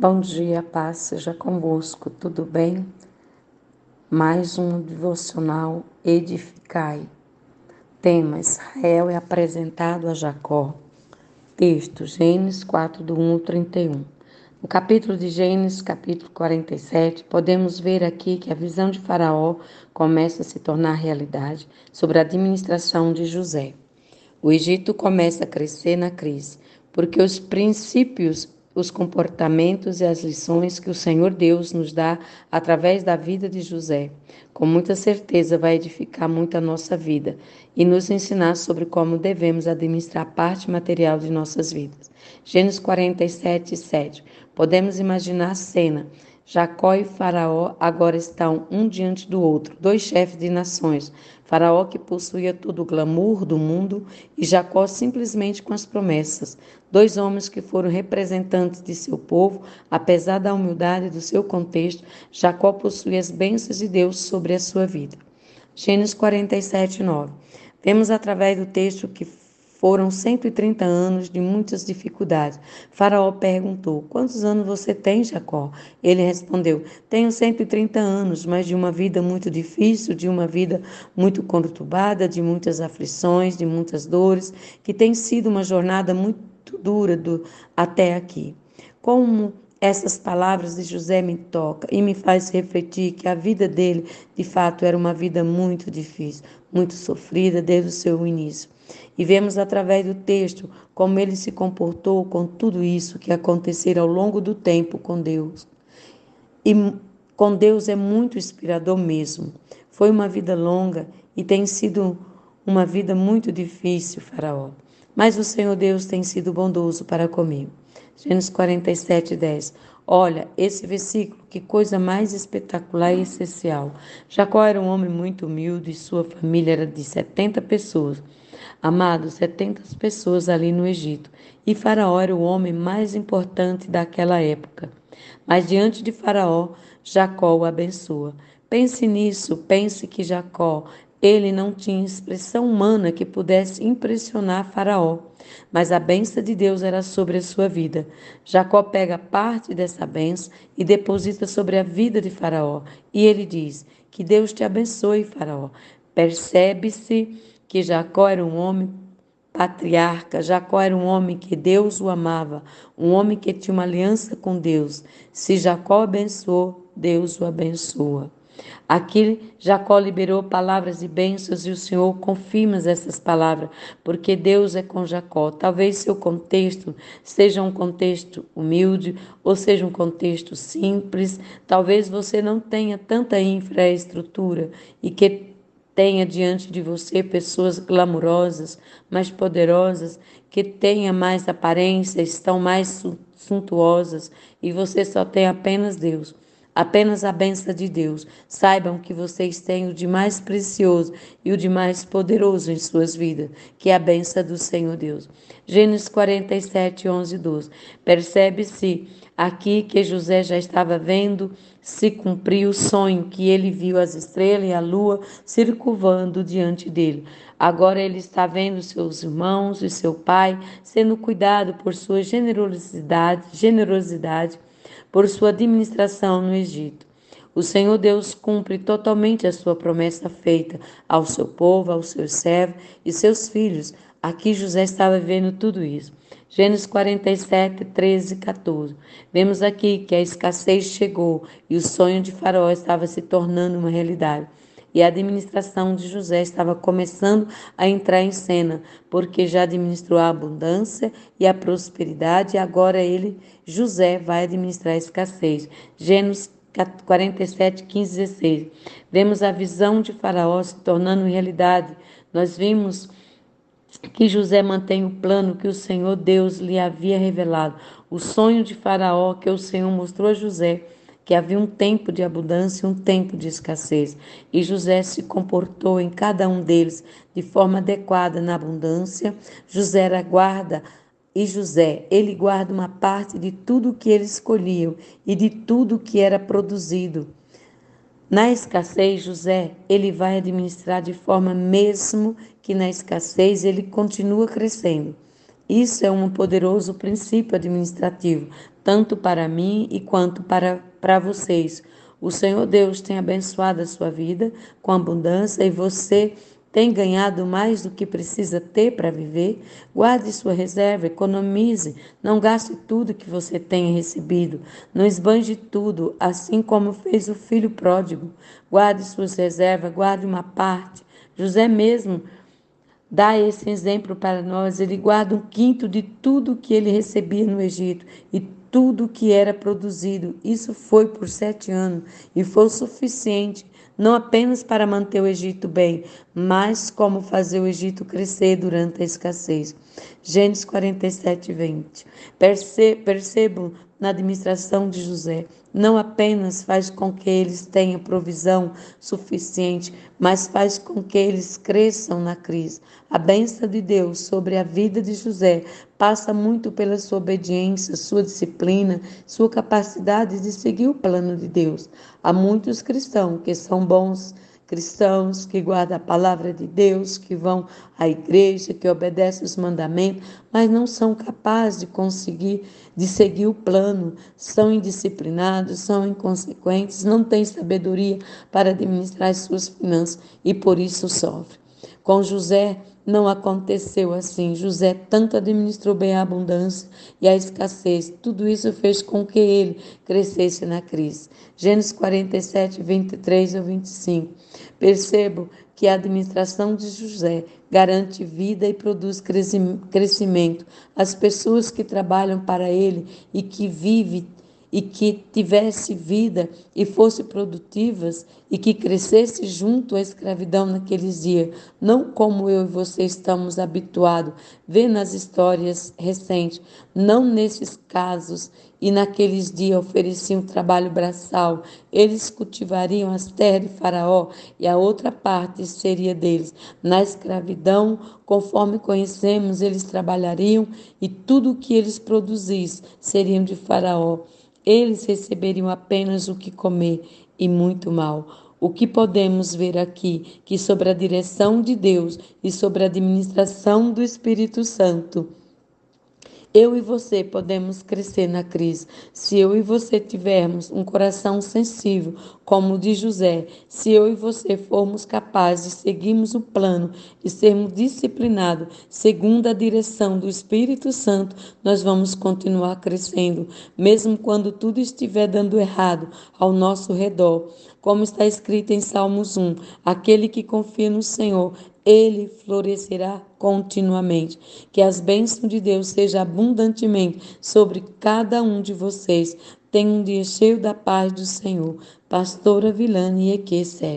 Bom dia, paz seja convosco, tudo bem? Mais um devocional Edificai. Tema: Israel é apresentado a Jacó. Texto: Gênesis 4, do 1 ao 31. No capítulo de Gênesis, capítulo 47, podemos ver aqui que a visão de Faraó começa a se tornar realidade sobre a administração de José. O Egito começa a crescer na crise, porque os princípios os comportamentos e as lições que o Senhor Deus nos dá através da vida de José. Com muita certeza vai edificar muito a nossa vida e nos ensinar sobre como devemos administrar parte material de nossas vidas. Gênesis 47, 7. Podemos imaginar a cena Jacó e Faraó agora estão um diante do outro, dois chefes de nações. Faraó que possuía todo o glamour do mundo e Jacó simplesmente com as promessas. Dois homens que foram representantes de seu povo, apesar da humildade do seu contexto, Jacó possuía as bênçãos de Deus sobre a sua vida. Gênesis 47, 9. Vemos através do texto que foram 130 anos de muitas dificuldades. Faraó perguntou: Quantos anos você tem, Jacó? Ele respondeu: Tenho 130 anos, mas de uma vida muito difícil, de uma vida muito conturbada, de muitas aflições, de muitas dores, que tem sido uma jornada muito dura do, até aqui. Como essas palavras de José me tocam e me faz refletir que a vida dele, de fato, era uma vida muito difícil, muito sofrida desde o seu início. E vemos através do texto como ele se comportou com tudo isso que aconteceu ao longo do tempo com Deus. E com Deus é muito inspirador mesmo. Foi uma vida longa e tem sido uma vida muito difícil, Faraó. Mas o Senhor Deus tem sido bondoso para comigo. Gênesis 47, 10. Olha, esse versículo, que coisa mais espetacular e essencial. Jacó era um homem muito humilde e sua família era de 70 pessoas. Amados, 70 pessoas ali no Egito. E Faraó era o homem mais importante daquela época. Mas diante de Faraó, Jacó o abençoa. Pense nisso, pense que Jacó, ele não tinha expressão humana que pudesse impressionar Faraó, mas a benção de Deus era sobre a sua vida. Jacó pega parte dessa benção e deposita sobre a vida de Faraó, e ele diz: Que Deus te abençoe, Faraó. Percebe-se que Jacó era um homem patriarca, Jacó era um homem que Deus o amava, um homem que tinha uma aliança com Deus. Se Jacó abençoou, Deus o abençoa. Aqui Jacó liberou palavras e bênçãos e o Senhor confirma essas palavras, porque Deus é com Jacó. Talvez seu contexto seja um contexto humilde ou seja um contexto simples. Talvez você não tenha tanta infraestrutura e que Tenha diante de você pessoas glamurosas, mais poderosas, que tenham mais aparência, estão mais suntuosas e você só tem apenas Deus. Apenas a benção de Deus. Saibam que vocês têm o de mais precioso e o de mais poderoso em suas vidas, que é a benção do Senhor Deus. Gênesis 47, 11 e 12. Percebe-se aqui que José já estava vendo se cumprir o sonho que ele viu as estrelas e a lua circulando diante dele. Agora ele está vendo seus irmãos e seu pai sendo cuidado por sua generosidade, generosidade, por sua administração no Egito. O Senhor Deus cumpre totalmente a sua promessa feita ao seu povo, aos seus servos e seus filhos. Aqui José estava vendo tudo isso. Gênesis 47, 13 e 14. Vemos aqui que a escassez chegou e o sonho de Faraó estava se tornando uma realidade. E a administração de José estava começando a entrar em cena, porque já administrou a abundância e a prosperidade, e agora ele, José, vai administrar a escassez. Gênesis 47, 15 16. Vemos a visão de Faraó se tornando realidade. Nós vimos que José mantém o plano que o Senhor Deus lhe havia revelado, o sonho de Faraó que o Senhor mostrou a José, que havia um tempo de abundância e um tempo de escassez. E José se comportou em cada um deles de forma adequada na abundância. José era guarda e José, ele guarda uma parte de tudo que ele escolheu e de tudo que era produzido. Na escassez, José, ele vai administrar de forma mesmo que na escassez ele continua crescendo. Isso é um poderoso princípio administrativo, tanto para mim e quanto para, para vocês. O Senhor Deus tem abençoado a sua vida com abundância e você tem ganhado mais do que precisa ter para viver? Guarde sua reserva, economize, não gaste tudo que você tenha recebido, não esbanje tudo, assim como fez o filho pródigo. Guarde suas reservas, guarde uma parte. José mesmo dá esse exemplo para nós. Ele guarda um quinto de tudo que ele recebia no Egito e tudo que era produzido. Isso foi por sete anos e foi o suficiente não apenas para manter o Egito bem, mas como fazer o Egito crescer durante a escassez. Gênesis 47, 20. Perce, percebo na administração de José, não apenas faz com que eles tenham provisão suficiente, mas faz com que eles cresçam na crise. A bênção de Deus sobre a vida de José passa muito pela sua obediência, sua disciplina, sua capacidade de seguir o plano de Deus. Há muitos cristãos que são bons cristãos que guardam a palavra de Deus, que vão à igreja, que obedecem os mandamentos, mas não são capazes de conseguir, de seguir o plano, são indisciplinados, são inconsequentes, não têm sabedoria para administrar as suas finanças e por isso sofrem. Com José não aconteceu assim. José tanto administrou bem a abundância e a escassez. Tudo isso fez com que ele crescesse na crise. Gênesis 47, 23 ao 25. Percebo que a administração de José garante vida e produz crescimento. As pessoas que trabalham para ele e que vivem e que tivesse vida e fosse produtivas e que crescesse junto à escravidão naqueles dias, não como eu e você estamos habituados, ver nas histórias recentes, não nesses casos e naqueles dias ofereciam trabalho braçal, eles cultivariam as terras de Faraó e a outra parte seria deles. Na escravidão, conforme conhecemos, eles trabalhariam e tudo o que eles produzissem seriam de Faraó eles receberiam apenas o que comer e muito mal. O que podemos ver aqui que sobre a direção de Deus e sobre a administração do Espírito Santo, eu e você podemos crescer na crise se eu e você tivermos um coração sensível, como o de José, se eu e você formos capazes de seguirmos o plano e sermos disciplinados segundo a direção do Espírito Santo, nós vamos continuar crescendo, mesmo quando tudo estiver dando errado ao nosso redor. Como está escrito em Salmos 1: aquele que confia no Senhor ele florescerá continuamente. Que as bênçãos de Deus sejam abundantemente sobre cada um de vocês. Tenha um dia cheio da paz do Senhor. Pastora Vilane Eque 7.